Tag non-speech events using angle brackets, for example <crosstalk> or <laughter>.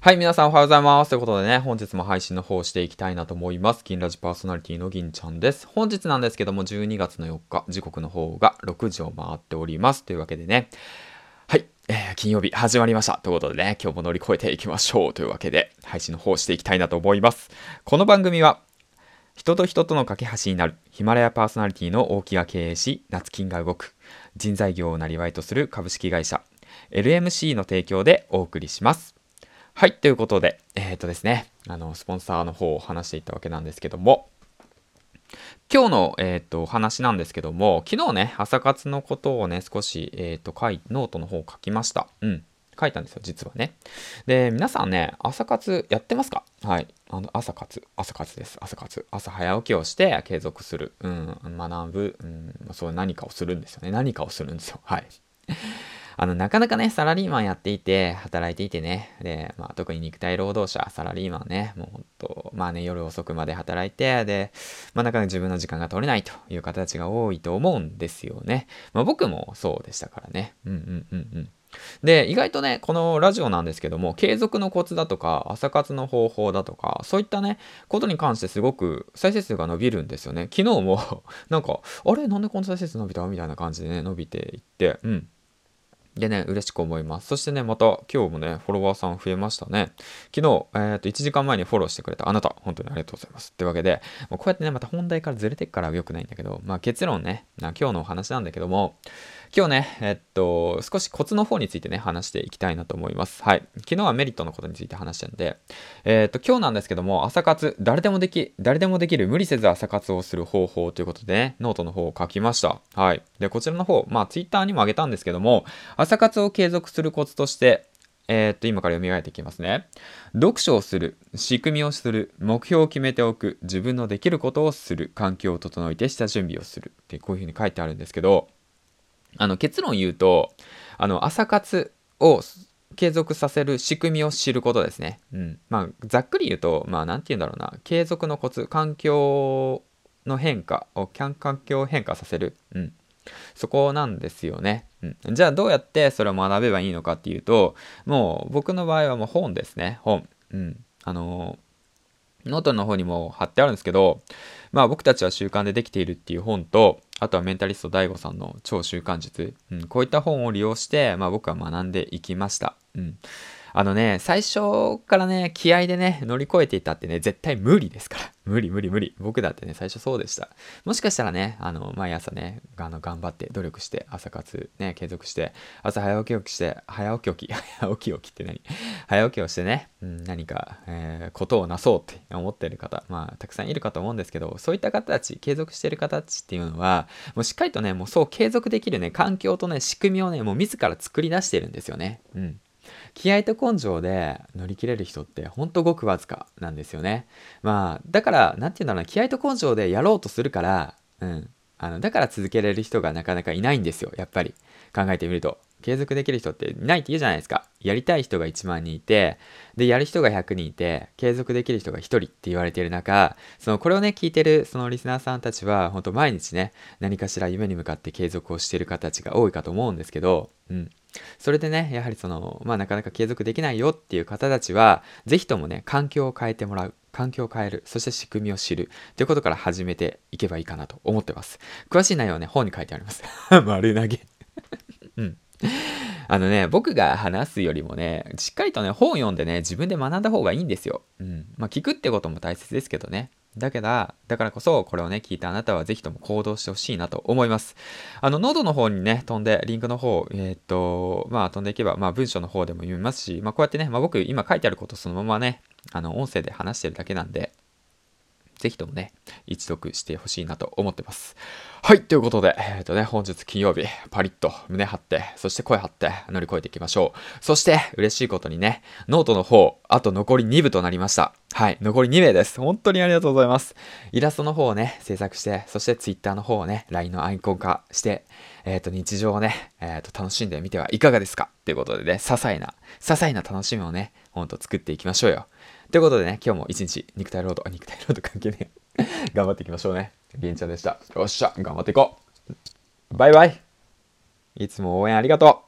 はい、皆さんおはようございます。ということでね、本日も配信の方をしていきたいなと思います。銀ラジパーソナリティの銀ちゃんです。本日なんですけども、12月の4日、時刻の方が6時を回っております。というわけでね、はい、えー、金曜日始まりました。ということでね、今日も乗り越えていきましょう。というわけで、配信の方をしていきたいなと思います。この番組は、人と人との架け橋になるヒマラヤパーソナリティの大木が経営し、夏金が動く人材業をなりわいとする株式会社 LMC の提供でお送りします。はい、ということで、えっ、ー、とですね、あの、スポンサーの方を話していったわけなんですけども、今日の、えっ、ー、と、話なんですけども、昨日ね、朝活のことをね、少し、えっ、ー、と、書い、ノートの方を書きました。うん。書いたんですよ、実はね。で、皆さんね、朝活やってますか？はい。あの、朝活、朝活です。朝活。朝早起きをして継続する。うん、学ぶ。うん、そう何かをするんですよね。何かをするんですよ。はい。あの、なかなかね、サラリーマンやっていて、働いていてね、で、まあ、特に肉体労働者、サラリーマンね、もうほんと、まあね、夜遅くまで働いて、で、まあ、なかなか自分の時間が取れないという方たちが多いと思うんですよね。まあ、僕もそうでしたからね。うんうんうんうん。で、意外とね、このラジオなんですけども、継続のコツだとか、朝活の方法だとか、そういったね、ことに関してすごく再生数が伸びるんですよね。昨日も <laughs> なんか、あれ？なんでこの再生数伸びた？みたいな感じでね、伸びていって、うん。でね、嬉しく思います。そしてね、また今日もね、フォロワーさん増えましたね。昨日、えー、と、1時間前にフォローしてくれたあなた、本当にありがとうございます。ってわけで、こうやってね、また本題からずれてっから良くないんだけど、まあ結論ね、な今日のお話なんだけども、今日ね、えっと、少しコツの方についてね、話していきたいなと思います。はい。昨日はメリットのことについて話したんで、えっと、今日なんですけども、朝活、誰でもでき、誰でもできる無理せず朝活をする方法ということでね、ノートの方を書きました。はい。で、こちらの方、まあ、ツイッターにもあげたんですけども、朝活を継続するコツとして、えー、っと、今から読み上げていきますね。読書をする、仕組みをする、目標を決めておく、自分のできることをする、環境を整えて下準備をするってこういうふうに書いてあるんですけど、あの結論言うと、あの朝活を継続させる仕組みを知ることですね。うん。まあ、ざっくり言うと、まあ、なんて言うんだろうな、継続のコツ、環境の変化を、環境を変化させる。うん。そこなんですよね。うん。じゃあ、どうやってそれを学べばいいのかっていうと、もう、僕の場合はもう本ですね。本。うん。あのノートの方にも貼ってあるんですけど、まあ僕たちは習慣でできているっていう本と、あとはメンタリスト DAIGO さんの超習慣術、うん、こういった本を利用して、まあ僕は学んでいきました。うん。あのね、最初からね、気合でね、乗り越えていたってね、絶対無理ですから。無理無理無理。僕だってね、最初そうでした。もしかしたらね、あの、毎朝ね、あの、頑張って努力して、朝活ね、継続して、朝早起き起きして、早起き起き、<laughs> 早起き起きって何？早起きをしてね、うん、何か、えー、ことをなそうって思ってる方、まあ、たくさんいるかと思うんですけど、そういった方たち、継続してる方たちっていうのは、もうしっかりとね、もうそう継続できるね、環境とね、仕組みをね、もう自ら作り出してるんですよね。うん。気合と根性で乗り切れる人ってほんとごくわずかなんですよね。まあ、だから、なんて言うんだろうな、気合と根性でやろうとするから、うん。あの、だから続けれる人がなかなかいないんですよ、やっぱり。考えてみると。継続できる人っていないって言うじゃないですか。やりたい人が1万人いて、で、やる人が100人いて、継続できる人が1人って言われている中、その、これをね、聞いてるそのリスナーさんたちは、本当毎日ね、何かしら夢に向かって継続をしている方たちが多いかと思うんですけど、うん。それでね、やはりその、まあなかなか継続できないよっていう方たちは、ぜひともね、環境を変えてもらう。環境を変える。そして仕組みを知る。ということから始めていけばいいかなと思ってます。詳しい内容はね、本に書いてあります。<laughs> 丸投げうん。あのね、僕が話すよりもね、しっかりとね、本読んでね、自分で学んだ方がいいんですよ。うん。まあ、聞くってことも大切ですけどね。だけど、だからこそ、これをね、聞いたあなたはぜひとも行動してほしいなと思います。あの、喉の方にね、飛んで、リンクの方、えー、っと、まあ、飛んでいけば、まあ、文章の方でも読みますし、まあ、こうやってね、まあ、僕、今書いてあることそのままね、あの、音声で話してるだけなんで、ぜひともね、一読してほしいなと思ってます。はい、ということで、えっ、ー、とね、本日金曜日、パリッと胸張って、そして声張って乗り越えていきましょう。そして、嬉しいことにね、ノートの方、あと残り2部となりました。はい、残り2名です。本当にありがとうございます。イラストの方をね、制作して、そして Twitter の方をね、LINE のアイコン化して、えっ、ー、と、日常をね、えっ、ー、と、楽しんでみてはいかがですか？ということでね、些細な、些細な楽しみをね、ほんと作っていきましょうよ。ということでね、今日も一日肉体労働、肉体労働関係ね <laughs> 頑張っていきましょうね。りんちゃんでした。よっしゃ、頑張っていこう。バイバイ。いつも応援ありがとう。